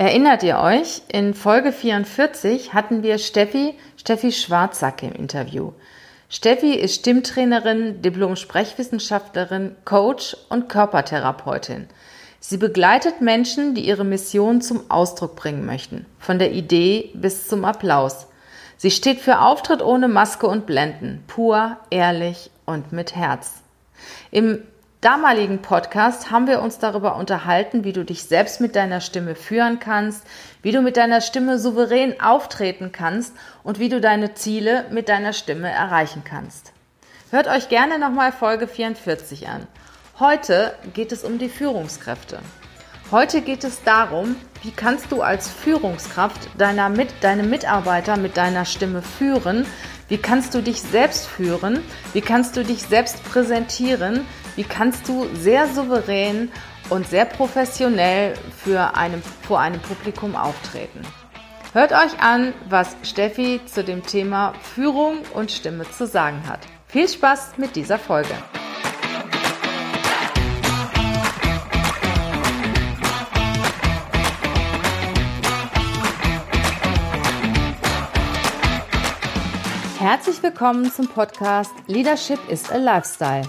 Erinnert ihr euch? In Folge 44 hatten wir Steffi, Steffi Schwarzsack im Interview. Steffi ist Stimmtrainerin, Diplom-Sprechwissenschaftlerin, Coach und Körpertherapeutin. Sie begleitet Menschen, die ihre Mission zum Ausdruck bringen möchten, von der Idee bis zum Applaus. Sie steht für Auftritt ohne Maske und Blenden, pur, ehrlich und mit Herz. Im damaligen Podcast haben wir uns darüber unterhalten, wie du dich selbst mit deiner Stimme führen kannst, wie du mit deiner Stimme souverän auftreten kannst und wie du deine Ziele mit deiner Stimme erreichen kannst. Hört euch gerne nochmal Folge 44 an. Heute geht es um die Führungskräfte. Heute geht es darum, wie kannst du als Führungskraft deiner mit, deine Mitarbeiter mit deiner Stimme führen, wie kannst du dich selbst führen, wie kannst du dich selbst präsentieren, wie kannst du sehr souverän und sehr professionell für einem, vor einem Publikum auftreten. Hört euch an, was Steffi zu dem Thema Führung und Stimme zu sagen hat. Viel Spaß mit dieser Folge. Herzlich willkommen zum Podcast Leadership is a Lifestyle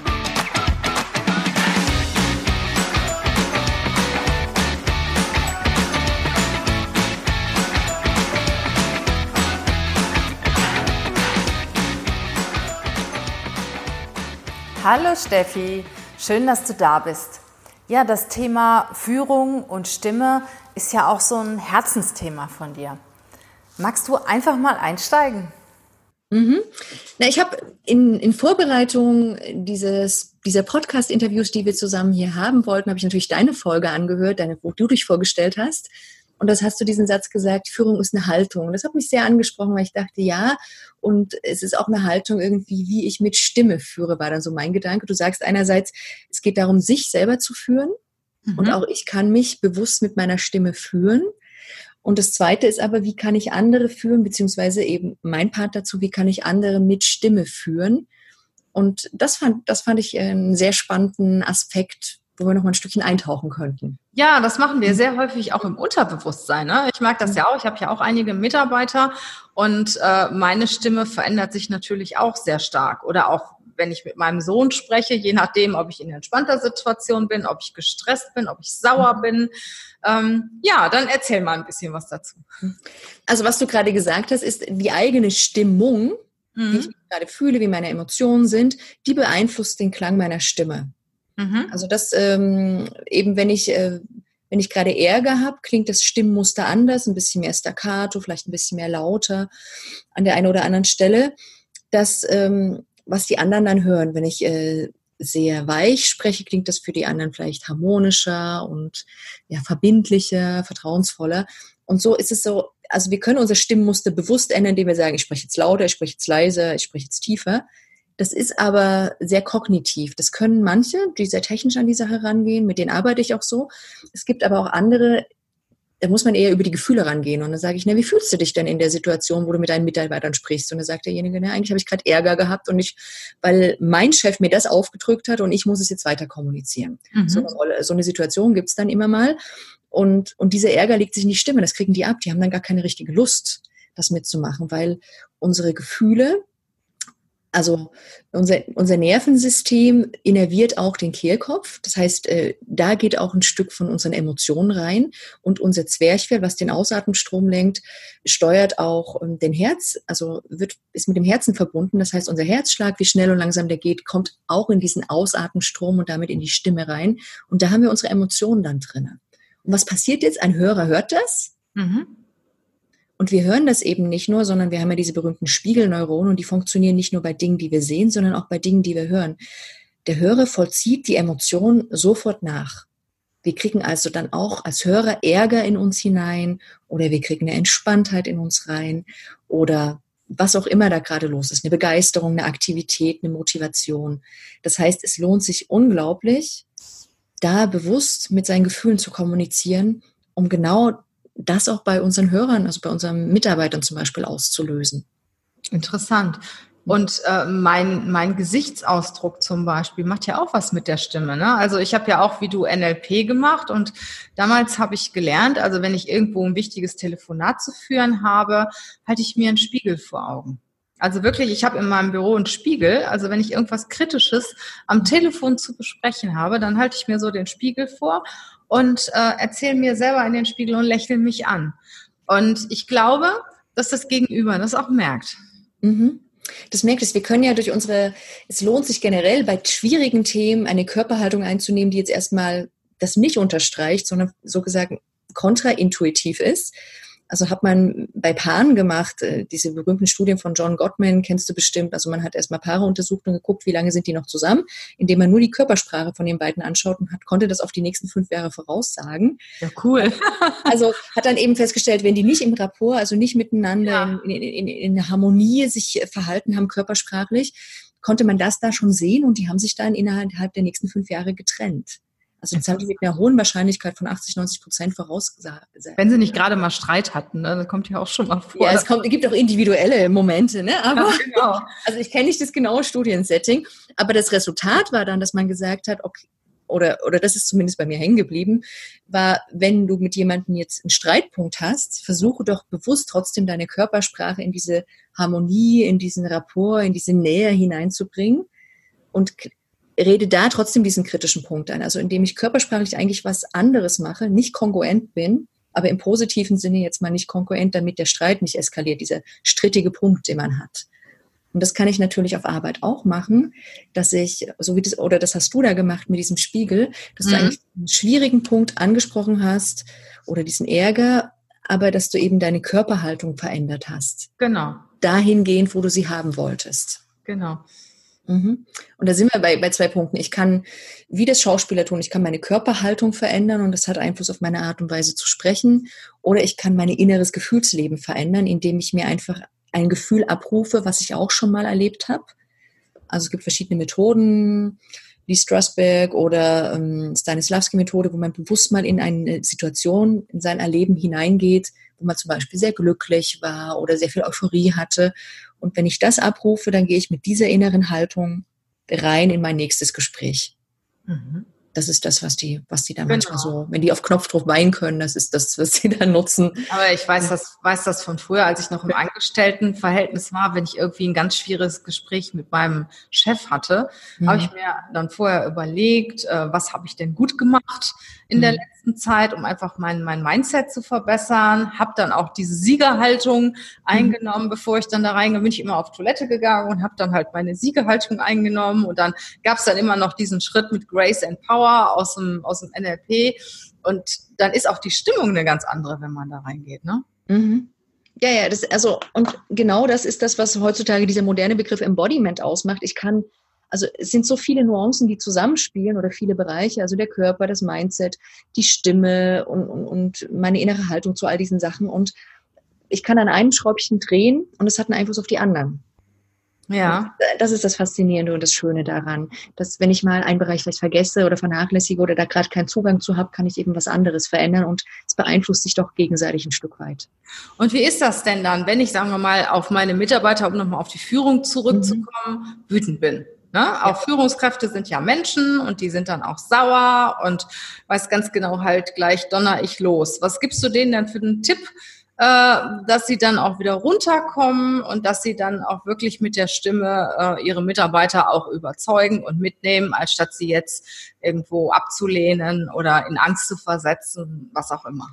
Hallo Steffi, schön, dass du da bist. Ja, das Thema Führung und Stimme ist ja auch so ein Herzensthema von dir. Magst du einfach mal einsteigen? Mhm. Na, ich habe in, in Vorbereitung dieses, dieser Podcast-Interviews, die wir zusammen hier haben wollten, habe ich natürlich deine Folge angehört, deine, wo du dich vorgestellt hast. Und das hast du diesen Satz gesagt, Führung ist eine Haltung. Und das hat mich sehr angesprochen, weil ich dachte, ja, und es ist auch eine Haltung irgendwie, wie ich mit Stimme führe, war dann so mein Gedanke. Du sagst einerseits, es geht darum, sich selber zu führen. Mhm. Und auch ich kann mich bewusst mit meiner Stimme führen. Und das zweite ist aber, wie kann ich andere führen, beziehungsweise eben mein Part dazu, wie kann ich andere mit Stimme führen? Und das fand, das fand ich einen sehr spannenden Aspekt, wo wir noch mal ein Stückchen eintauchen könnten. Ja, das machen wir sehr häufig auch im Unterbewusstsein. Ne? Ich mag das ja auch. Ich habe ja auch einige Mitarbeiter und äh, meine Stimme verändert sich natürlich auch sehr stark. Oder auch wenn ich mit meinem Sohn spreche, je nachdem, ob ich in entspannter Situation bin, ob ich gestresst bin, ob ich sauer mhm. bin. Ähm, ja, dann erzähl mal ein bisschen was dazu. Also was du gerade gesagt hast, ist die eigene Stimmung, mhm. wie ich mich gerade fühle, wie meine Emotionen sind, die beeinflusst den Klang meiner Stimme. Mhm. Also das ähm, eben, wenn ich, äh, wenn ich gerade Ärger habe, klingt das Stimmmuster anders, ein bisschen mehr staccato, vielleicht ein bisschen mehr lauter an der einen oder anderen Stelle. Das, ähm, was die anderen dann hören, wenn ich äh, sehr weich spreche, klingt das für die anderen vielleicht harmonischer und ja, verbindlicher, vertrauensvoller. Und so ist es so, also wir können unser Stimmmuster bewusst ändern, indem wir sagen, ich spreche jetzt lauter, ich spreche jetzt leiser, ich spreche jetzt tiefer. Das ist aber sehr kognitiv. Das können manche, die sehr technisch an die Sache rangehen, mit denen arbeite ich auch so. Es gibt aber auch andere, da muss man eher über die Gefühle rangehen. Und dann sage ich, na, wie fühlst du dich denn in der Situation, wo du mit deinen Mitarbeitern sprichst? Und dann sagt derjenige, na, eigentlich habe ich gerade Ärger gehabt und ich, weil mein Chef mir das aufgedrückt hat und ich muss es jetzt weiter kommunizieren. Mhm. So, eine so eine Situation gibt es dann immer mal. Und, und dieser Ärger legt sich in die Stimme, das kriegen die ab. Die haben dann gar keine richtige Lust, das mitzumachen, weil unsere Gefühle, also unser, unser Nervensystem innerviert auch den Kehlkopf. Das heißt, äh, da geht auch ein Stück von unseren Emotionen rein. Und unser Zwerchfell, was den Ausatmenstrom lenkt, steuert auch ähm, den Herz, also wird, ist mit dem Herzen verbunden. Das heißt, unser Herzschlag, wie schnell und langsam der geht, kommt auch in diesen Ausatmenstrom und damit in die Stimme rein. Und da haben wir unsere Emotionen dann drin. Und was passiert jetzt? Ein Hörer hört das. Mhm und wir hören das eben nicht nur, sondern wir haben ja diese berühmten Spiegelneuronen und die funktionieren nicht nur bei Dingen, die wir sehen, sondern auch bei Dingen, die wir hören. Der Hörer vollzieht die Emotion sofort nach. Wir kriegen also dann auch als Hörer Ärger in uns hinein oder wir kriegen eine Entspanntheit in uns rein oder was auch immer da gerade los ist, eine Begeisterung, eine Aktivität, eine Motivation. Das heißt, es lohnt sich unglaublich, da bewusst mit seinen Gefühlen zu kommunizieren, um genau das auch bei unseren Hörern, also bei unseren Mitarbeitern zum Beispiel auszulösen. Interessant. Und äh, mein, mein Gesichtsausdruck zum Beispiel macht ja auch was mit der Stimme. Ne? Also ich habe ja auch wie du NLP gemacht und damals habe ich gelernt, also wenn ich irgendwo ein wichtiges Telefonat zu führen habe, halte ich mir einen Spiegel vor Augen. Also wirklich, ich habe in meinem Büro einen Spiegel. Also wenn ich irgendwas Kritisches am Telefon zu besprechen habe, dann halte ich mir so den Spiegel vor und äh, erzähle mir selber in den Spiegel und lächle mich an. Und ich glaube, dass das Gegenüber das auch merkt. Mhm. Das merkt es. Wir können ja durch unsere, es lohnt sich generell bei schwierigen Themen eine Körperhaltung einzunehmen, die jetzt erstmal das nicht unterstreicht, sondern so gesagt kontraintuitiv ist. Also hat man bei Paaren gemacht, äh, diese berühmten Studien von John Gottman kennst du bestimmt. Also man hat erstmal Paare untersucht und geguckt, wie lange sind die noch zusammen, indem man nur die Körpersprache von den beiden anschaut und hat, konnte das auf die nächsten fünf Jahre voraussagen. Ja, cool. also hat dann eben festgestellt, wenn die nicht im Rapport, also nicht miteinander ja. in, in, in, in Harmonie sich verhalten haben, körpersprachlich, konnte man das da schon sehen und die haben sich dann innerhalb der nächsten fünf Jahre getrennt. Also das haben die mit einer hohen Wahrscheinlichkeit von 80, 90 Prozent vorausgesagt. Wenn sie nicht gerade mal Streit hatten, ne? das kommt ja auch schon mal vor. Ja, es kommt, gibt auch individuelle Momente, ne? Aber, ja, genau. Also ich kenne nicht das genaue Studiensetting, aber das Resultat war dann, dass man gesagt hat, okay, oder, oder das ist zumindest bei mir hängen geblieben, war, wenn du mit jemandem jetzt einen Streitpunkt hast, versuche doch bewusst trotzdem deine Körpersprache in diese Harmonie, in diesen Rapport, in diese Nähe hineinzubringen und rede da trotzdem diesen kritischen Punkt ein. Also indem ich körpersprachlich eigentlich was anderes mache, nicht kongruent bin, aber im positiven Sinne jetzt mal nicht kongruent, damit der Streit nicht eskaliert, dieser strittige Punkt, den man hat. Und das kann ich natürlich auf Arbeit auch machen, dass ich, so wie das, oder das hast du da gemacht mit diesem Spiegel, dass mhm. du eigentlich einen schwierigen Punkt angesprochen hast oder diesen Ärger, aber dass du eben deine Körperhaltung verändert hast. Genau. Dahingehend, wo du sie haben wolltest. Genau. Mhm. Und da sind wir bei, bei zwei Punkten. Ich kann, wie das Schauspieler tun, ich kann meine Körperhaltung verändern und das hat Einfluss auf meine Art und Weise zu sprechen. Oder ich kann mein inneres Gefühlsleben verändern, indem ich mir einfach ein Gefühl abrufe, was ich auch schon mal erlebt habe. Also es gibt verschiedene Methoden, wie Strasberg oder ähm, Stanislavski-Methode, wo man bewusst mal in eine Situation, in sein Erleben hineingeht, wo man zum Beispiel sehr glücklich war oder sehr viel Euphorie hatte und wenn ich das abrufe, dann gehe ich mit dieser inneren Haltung rein in mein nächstes Gespräch. Mhm. Das ist das, was die, was die dann genau. manchmal so, wenn die auf Knopfdruck weinen können, das ist das, was sie dann nutzen. Aber ich weiß das, weiß das von früher, als ich noch im Angestelltenverhältnis war, wenn ich irgendwie ein ganz schwieriges Gespräch mit meinem Chef hatte, mhm. habe ich mir dann vorher überlegt, äh, was habe ich denn gut gemacht in mhm. der letzten Zeit, um einfach mein, mein Mindset zu verbessern. Habe dann auch diese Siegerhaltung mhm. eingenommen, bevor ich dann da reingehe, bin ich immer auf Toilette gegangen und habe dann halt meine Siegerhaltung eingenommen. Und dann gab es dann immer noch diesen Schritt mit Grace and Power aus dem, aus dem NLP. Und dann ist auch die Stimmung eine ganz andere, wenn man da reingeht. Ne? Mhm. Ja, ja, das, also, und genau das ist das, was heutzutage dieser moderne Begriff Embodiment ausmacht. Ich kann also es sind so viele Nuancen, die zusammenspielen oder viele Bereiche, also der Körper, das Mindset, die Stimme und, und, und meine innere Haltung zu all diesen Sachen. Und ich kann an einem Schräubchen drehen und es hat einen Einfluss auf die anderen. Ja. Das ist das Faszinierende und das Schöne daran, dass wenn ich mal einen Bereich vielleicht vergesse oder vernachlässige oder da gerade keinen Zugang zu habe, kann ich eben was anderes verändern und es beeinflusst sich doch gegenseitig ein Stück weit. Und wie ist das denn dann, wenn ich, sagen wir mal, auf meine Mitarbeiter, um nochmal auf die Führung zurückzukommen, mhm. wütend bin? Ne? Auch Führungskräfte sind ja Menschen und die sind dann auch sauer und weiß ganz genau halt gleich donner ich los. Was gibst du denen denn für einen Tipp, dass sie dann auch wieder runterkommen und dass sie dann auch wirklich mit der Stimme äh, ihre Mitarbeiter auch überzeugen und mitnehmen, als statt sie jetzt irgendwo abzulehnen oder in Angst zu versetzen, was auch immer.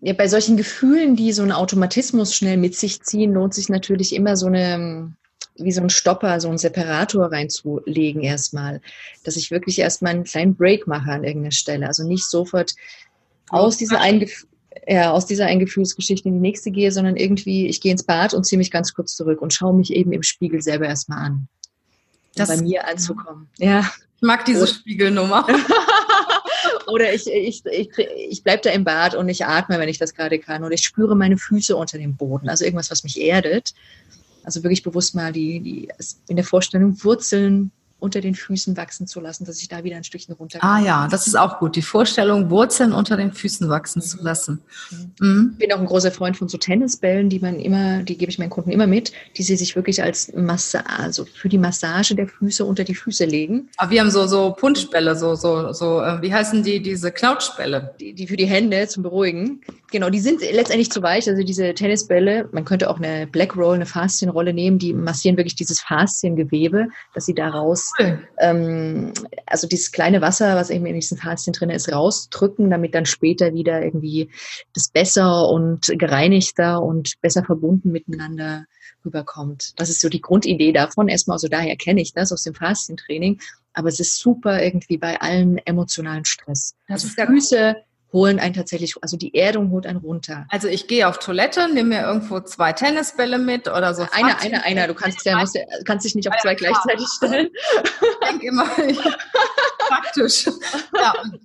Ja, bei solchen Gefühlen, die so einen Automatismus schnell mit sich ziehen, lohnt sich natürlich immer so eine wie so ein Stopper, so ein Separator reinzulegen erstmal, dass ich wirklich erstmal einen kleinen Break mache an irgendeiner Stelle. Also nicht sofort aus dieser, Eingef ja, aus dieser Eingefühlsgeschichte in die nächste gehe, sondern irgendwie, ich gehe ins Bad und ziehe mich ganz kurz zurück und schaue mich eben im Spiegel selber erstmal an. Um das, bei mir anzukommen. Ja. Ich mag diese Spiegelnummer. Oder ich, ich, ich, ich bleibe da im Bad und ich atme, wenn ich das gerade kann. Oder ich spüre meine Füße unter dem Boden. Also irgendwas, was mich erdet. Also wirklich bewusst mal die, die in der Vorstellung Wurzeln unter den Füßen wachsen zu lassen, dass ich da wieder ein Stückchen runter Ah ja, das ist auch gut. Die Vorstellung, Wurzeln unter den Füßen wachsen mhm. zu lassen. Mhm. Ich bin auch ein großer Freund von so Tennisbällen, die man immer, die gebe ich meinen Kunden immer mit, die sie sich wirklich als Massage, also für die Massage der Füße unter die Füße legen. Aber wir haben so, so Punschbälle, so, so, so, äh, wie heißen die, diese Knautschbälle? Die, die für die Hände zum Beruhigen. Genau, die sind letztendlich zu weich. Also diese Tennisbälle, man könnte auch eine Black Roll, eine Faszienrolle nehmen, die massieren wirklich dieses Fasziengewebe, dass sie daraus, cool. ähm, also dieses kleine Wasser, was eben in diesen Faszien drin ist, rausdrücken, damit dann später wieder irgendwie das besser und gereinigter und besser verbunden miteinander rüberkommt. Das ist so die Grundidee davon. Erstmal, also daher kenne ich das aus dem Faszientraining. Aber es ist super irgendwie bei allen emotionalen Stress. Das also Füße, holen einen tatsächlich, also die Erdung holt einen runter. Also ich gehe auf Toilette, nehme mir irgendwo zwei Tennisbälle mit oder so. Einer, einer, einer. Du kannst ja, musst, kannst dich nicht auf zwei gleichzeitig stellen. Ich denke immer, praktisch. Ja, und,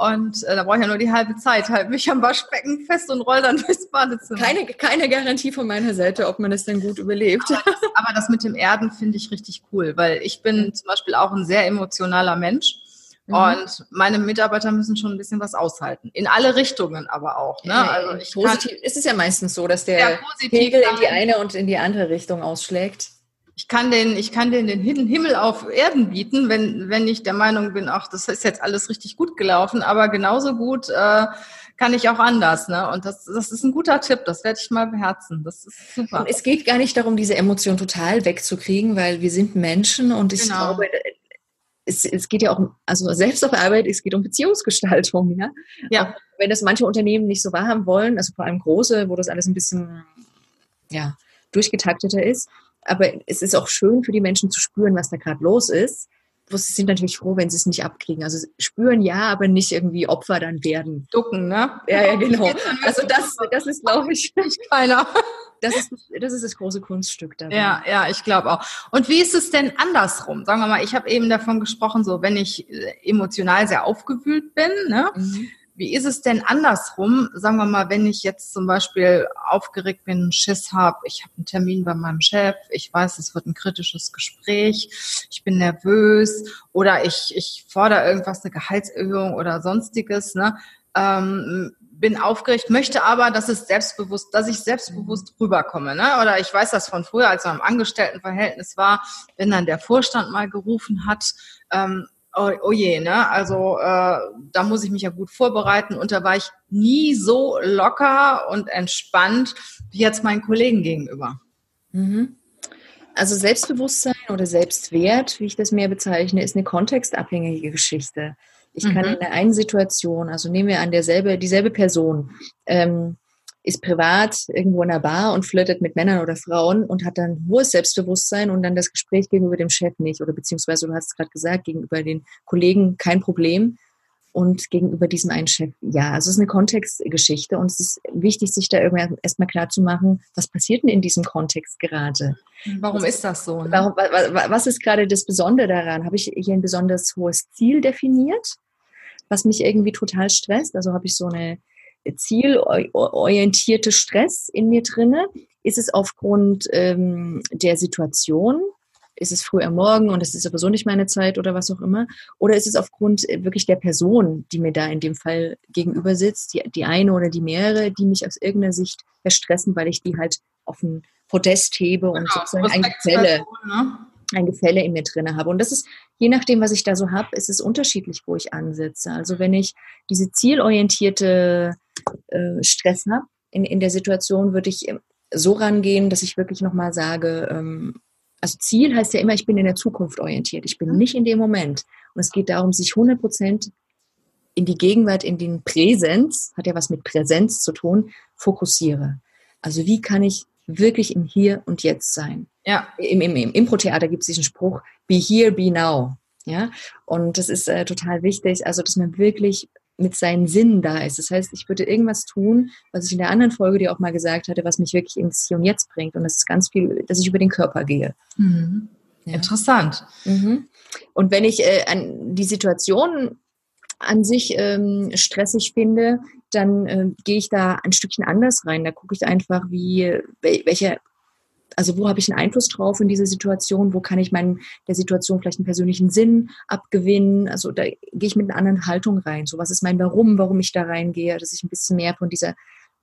und äh, da brauche ich ja nur die halbe Zeit. Halt mich am Waschbecken fest und roll dann durchs Badezimmer. Keine, keine Garantie von meiner Seite, ob man das denn gut überlebt. Aber das, aber das mit dem Erden finde ich richtig cool, weil ich bin zum Beispiel auch ein sehr emotionaler Mensch. Mhm. Und meine Mitarbeiter müssen schon ein bisschen was aushalten. In alle Richtungen aber auch. Ne? Also ich positiv kann, ist es ja meistens so, dass der Pegel in die eine und in die andere Richtung ausschlägt. Ich kann den, ich kann den den Himmel auf Erden bieten, wenn, wenn ich der Meinung bin, ach, das ist jetzt alles richtig gut gelaufen, aber genauso gut äh, kann ich auch anders. Ne? Und das, das ist ein guter Tipp, das werde ich mal beherzen. Das ist super. Und es geht gar nicht darum, diese Emotion total wegzukriegen, weil wir sind Menschen und ich genau. glaube, es, es geht ja auch um, also selbst auf Arbeit, es geht um Beziehungsgestaltung, ja. Ja. Wenn das manche Unternehmen nicht so wahrhaben wollen, also vor allem große, wo das alles ein bisschen, ja, durchgetakteter ist. Aber es ist auch schön für die Menschen zu spüren, was da gerade los ist. Sie sind natürlich froh, wenn sie es nicht abkriegen. Also spüren ja, aber nicht irgendwie Opfer dann werden. Ducken, ne? Ja, ja, genau. Also das, das ist, glaube ich, keiner. Das ist, das ist das große Kunststück dabei. Ja, ja, ich glaube auch. Und wie ist es denn andersrum? Sagen wir mal, ich habe eben davon gesprochen, so wenn ich äh, emotional sehr aufgewühlt bin, ne? Mhm. Wie ist es denn andersrum? Sagen wir mal, wenn ich jetzt zum Beispiel aufgeregt bin, Schiss habe, ich habe einen Termin bei meinem Chef, ich weiß, es wird ein kritisches Gespräch, ich bin nervös oder ich, ich fordere irgendwas, eine Gehaltserhöhung oder sonstiges, ne? Ähm, bin aufgeregt, möchte aber, dass es selbstbewusst, dass ich selbstbewusst rüberkomme. Ne? Oder ich weiß das von früher, als ich im Angestelltenverhältnis war, wenn dann der Vorstand mal gerufen hat, ähm, oh, oh je, ne? Also äh, da muss ich mich ja gut vorbereiten und da war ich nie so locker und entspannt wie jetzt meinen Kollegen gegenüber. Mhm. Also Selbstbewusstsein oder Selbstwert, wie ich das mehr bezeichne, ist eine kontextabhängige Geschichte. Ich kann mhm. in der einen Situation, also nehmen wir an derselbe, dieselbe Person, ähm, ist privat irgendwo in einer Bar und flirtet mit Männern oder Frauen und hat dann hohes Selbstbewusstsein und dann das Gespräch gegenüber dem Chef nicht oder beziehungsweise du hast es gerade gesagt, gegenüber den Kollegen kein Problem und gegenüber diesem einen Chef ja. Also es ist eine Kontextgeschichte und es ist wichtig, sich da irgendwann erstmal klar zu machen, was passiert denn in diesem Kontext gerade? Warum was, ist das so? Ne? Warum, was ist gerade das Besondere daran? Habe ich hier ein besonders hohes Ziel definiert, was mich irgendwie total stresst? Also habe ich so eine zielorientierte Stress in mir drinne? Ist es aufgrund ähm, der Situation? Ist es früh am Morgen und es ist sowieso nicht meine Zeit oder was auch immer? Oder ist es aufgrund äh, wirklich der Person, die mir da in dem Fall gegenüber sitzt, die, die eine oder die mehrere, die mich aus irgendeiner Sicht verstressen, weil ich die halt auf ein Podest hebe und genau, sozusagen ein Gefälle, ne? Ein Gefälle in mir drinne habe. Und das ist, je nachdem, was ich da so habe, ist es unterschiedlich, wo ich ansetze. Also wenn ich diese zielorientierte äh, Stress habe in, in der Situation, würde ich ähm, so rangehen, dass ich wirklich nochmal sage, ähm, also Ziel heißt ja immer, ich bin in der Zukunft orientiert. Ich bin nicht in dem Moment. Und es geht darum, sich 100 Prozent in die Gegenwart, in den Präsenz, hat ja was mit Präsenz zu tun, fokussiere. Also wie kann ich wirklich im Hier und Jetzt sein? Ja. Im, im, im Impro-Theater gibt es diesen Spruch, be here, be now. Ja, und das ist äh, total wichtig, also dass man wirklich mit seinen Sinnen da ist. Das heißt, ich würde irgendwas tun, was ich in der anderen Folge dir auch mal gesagt hatte, was mich wirklich ins Hier und Jetzt bringt. Und das ist ganz viel, dass ich über den Körper gehe. Mhm. Ja. Interessant. Mhm. Und wenn ich äh, an die Situation an sich ähm, stressig finde, dann äh, gehe ich da ein Stückchen anders rein. Da gucke ich einfach, wie welche Also wo habe ich einen Einfluss drauf in diese Situation? Wo kann ich meinen, der Situation vielleicht einen persönlichen Sinn abgewinnen? Also da gehe ich mit einer anderen Haltung rein. So was ist mein Warum, warum ich da reingehe, dass ich ein bisschen mehr von dieser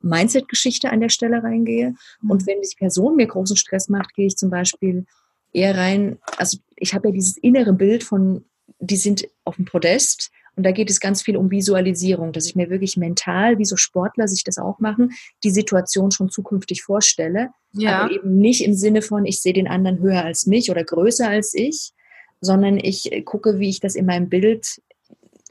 Mindset-Geschichte an der Stelle reingehe. Mhm. Und wenn die Person mir großen Stress macht, gehe ich zum Beispiel eher rein, also ich habe ja dieses innere Bild von, die sind auf dem Podest und da geht es ganz viel um Visualisierung, dass ich mir wirklich mental, wie so Sportler sich das auch machen, die Situation schon zukünftig vorstelle. Ja. Aber eben nicht im Sinne von, ich sehe den anderen höher als mich oder größer als ich, sondern ich gucke, wie ich das in meinem Bild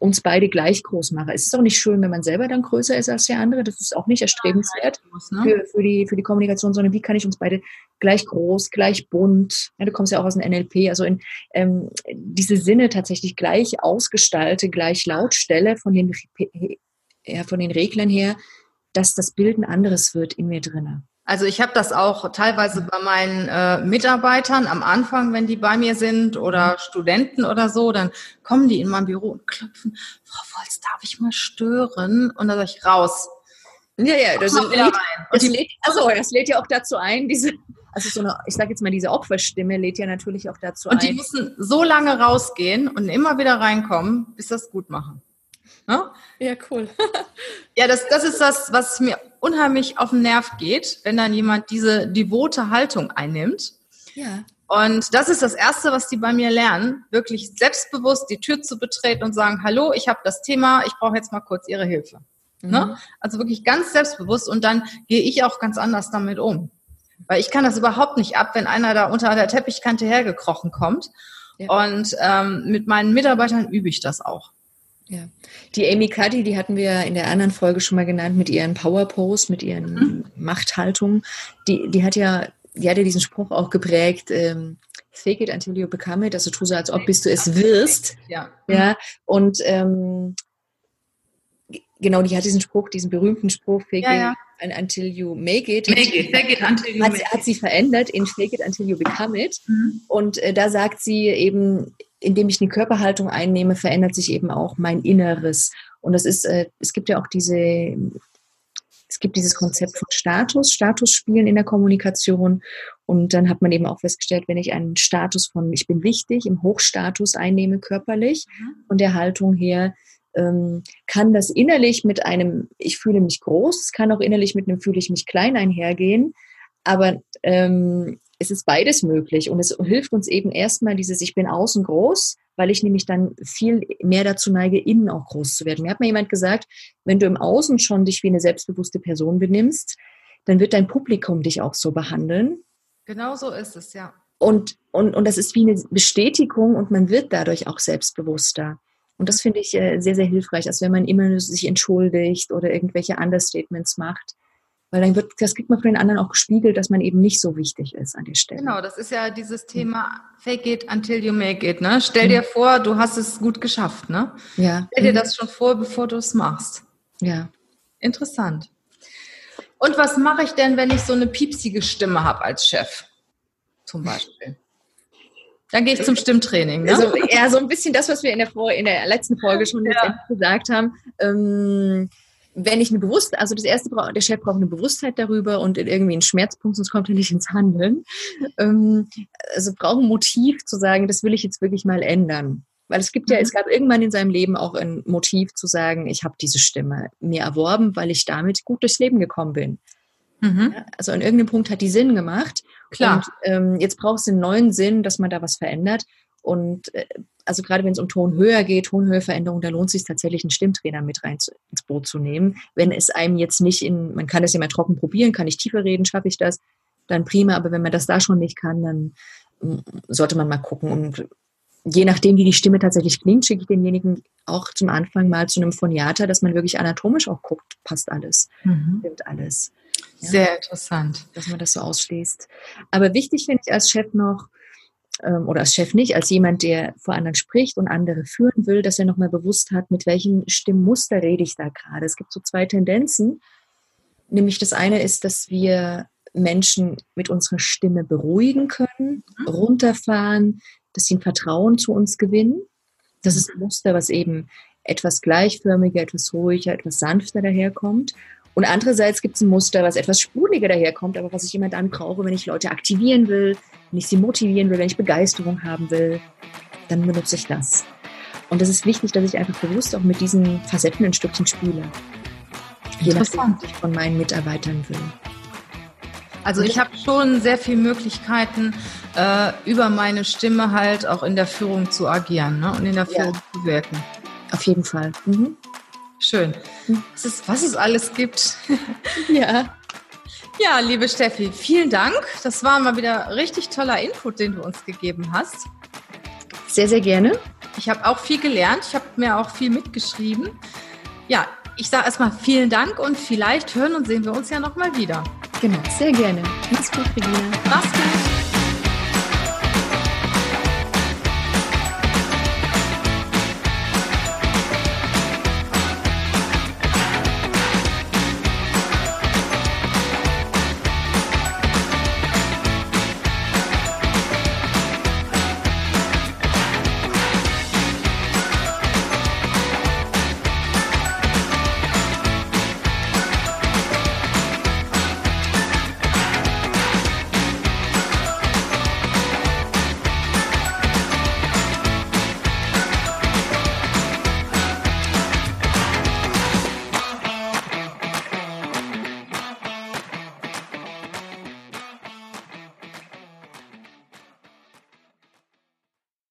uns beide gleich groß mache. Es ist auch nicht schön, wenn man selber dann größer ist als der andere. Das ist auch nicht erstrebenswert ne? für, für, die, für die Kommunikation, sondern wie kann ich uns beide gleich groß, gleich bunt, ja, du kommst ja auch aus dem NLP, also in ähm, diese Sinne tatsächlich gleich ausgestalte, gleich laut stelle von den, ja, von den Reglern her, dass das Bild ein anderes wird in mir drinnen. Also ich habe das auch teilweise bei meinen äh, Mitarbeitern am Anfang, wenn die bei mir sind oder mhm. Studenten oder so, dann kommen die in mein Büro und klopfen, Frau Volz, darf ich mal stören? Und dann sage ich raus. Ja, ja, das, lädt, das, lädt, also, das lädt ja auch dazu ein, diese, also so eine, ich sage jetzt mal, diese Opferstimme lädt ja natürlich auch dazu und ein. Und die müssen so lange rausgehen und immer wieder reinkommen, bis das gut machen. Ne? Ja, cool. ja, das, das ist das, was mir unheimlich auf den Nerv geht, wenn dann jemand diese devote Haltung einnimmt. Ja. Und das ist das Erste, was die bei mir lernen, wirklich selbstbewusst die Tür zu betreten und sagen, hallo, ich habe das Thema, ich brauche jetzt mal kurz Ihre Hilfe. Mhm. Ne? Also wirklich ganz selbstbewusst und dann gehe ich auch ganz anders damit um. Weil ich kann das überhaupt nicht ab, wenn einer da unter der Teppichkante hergekrochen kommt. Ja. Und ähm, mit meinen Mitarbeitern übe ich das auch. Ja, die Amy Cuddy, die hatten wir in der anderen Folge schon mal genannt mit ihren Power Posts, mit ihren mhm. Machthaltungen. Die, die hat ja, die hat ja diesen Spruch auch geprägt, ähm, fake it until you become it, also tu so, als ob bis du es wirst. Ja. Ja, und ähm, genau, die hat diesen Spruch, diesen berühmten Spruch, fake ja, ja. it until you make it. Make it, fake it until you hat, make it. Hat sie verändert in fake it until you become it. Mhm. Und äh, da sagt sie eben, indem ich eine Körperhaltung einnehme, verändert sich eben auch mein Inneres. Und das ist, äh, es gibt ja auch diese, es gibt dieses Konzept von Status, Statusspielen in der Kommunikation. Und dann hat man eben auch festgestellt, wenn ich einen Status von ich bin wichtig, im Hochstatus einnehme körperlich, mhm. von der Haltung her, ähm, kann das innerlich mit einem ich fühle mich groß, es kann auch innerlich mit einem fühle ich mich klein einhergehen. Aber ähm, es ist beides möglich und es hilft uns eben erstmal dieses, ich bin außen groß, weil ich nämlich dann viel mehr dazu neige, innen auch groß zu werden. Mir hat mal jemand gesagt, wenn du im Außen schon dich wie eine selbstbewusste Person benimmst, dann wird dein Publikum dich auch so behandeln. Genau so ist es, ja. Und, und, und das ist wie eine Bestätigung und man wird dadurch auch selbstbewusster. Und das finde ich äh, sehr, sehr hilfreich, als wenn man immer sich entschuldigt oder irgendwelche Understatements macht weil dann wird, das kriegt man von den anderen auch gespiegelt, dass man eben nicht so wichtig ist an der Stelle. Genau, das ist ja dieses Thema Fake it until you make it. Ne? Stell dir vor, du hast es gut geschafft. Ne? Ja. Stell dir mhm. das schon vor, bevor du es machst. Ja. Interessant. Und was mache ich denn, wenn ich so eine piepsige Stimme habe als Chef? Zum Beispiel. Dann gehe ich zum Stimmtraining. Ne? Also, ja, so ein bisschen das, was wir in der, in der letzten Folge schon ja. gesagt haben. Ähm, wenn ich eine Bewusstheit, also das erste, der Chef braucht eine Bewusstheit darüber und irgendwie einen Schmerzpunkt, sonst kommt er nicht ins Handeln. Ähm, also braucht ein Motiv zu sagen, das will ich jetzt wirklich mal ändern. Weil es gibt ja, es mhm. gab irgendwann in seinem Leben auch ein Motiv zu sagen, ich habe diese Stimme mir erworben, weil ich damit gut durchs Leben gekommen bin. Mhm. Also an irgendeinem Punkt hat die Sinn gemacht. Klar. Und ähm, jetzt braucht es einen neuen Sinn, dass man da was verändert. Und äh, also gerade wenn es um Tonhöhe geht, Tonhöheveränderung, da lohnt es sich tatsächlich einen Stimmtrainer mit rein zu, ins Boot zu nehmen. Wenn es einem jetzt nicht in, man kann das ja mal trocken probieren, kann ich tiefer reden, schaffe ich das, dann prima. Aber wenn man das da schon nicht kann, dann mm, sollte man mal gucken. Und je nachdem, wie die Stimme tatsächlich klingt, schicke ich denjenigen auch zum Anfang mal zu einem Phoniater, dass man wirklich anatomisch auch guckt, passt alles, mhm. stimmt alles. Ja? Sehr interessant. Dass man das so ausschließt. Aber wichtig finde ich als Chef noch, oder als Chef nicht, als jemand, der vor anderen spricht und andere führen will, dass er nochmal bewusst hat, mit welchem Stimmmuster rede ich da gerade. Es gibt so zwei Tendenzen. Nämlich das eine ist, dass wir Menschen mit unserer Stimme beruhigen können, mhm. runterfahren, dass sie ein Vertrauen zu uns gewinnen. Das ist ein Muster, was eben etwas gleichförmiger, etwas ruhiger, etwas sanfter daherkommt. Und andererseits gibt es ein Muster, was etwas spuriger daherkommt, aber was ich immer dann brauche, wenn ich Leute aktivieren will, wenn ich sie motivieren will, wenn ich Begeisterung haben will, dann benutze ich das. Und es ist wichtig, dass ich einfach bewusst auch mit diesen Facetten ein Stückchen spiele. Je nachdem, was ich von meinen Mitarbeitern will. Also ich habe schon sehr viele Möglichkeiten, äh, über meine Stimme halt auch in der Führung zu agieren ne? und in der Führung ja. zu wirken. Auf jeden Fall. Mhm. Schön. Mhm. Was, es, was es alles gibt. ja. Ja, liebe Steffi, vielen Dank. Das war mal wieder richtig toller Input, den du uns gegeben hast. Sehr, sehr gerne. Ich habe auch viel gelernt. Ich habe mir auch viel mitgeschrieben. Ja, ich sage erstmal vielen Dank und vielleicht hören und sehen wir uns ja nochmal wieder. Genau, sehr gerne. Mach's gut, Regina. Mach's gut.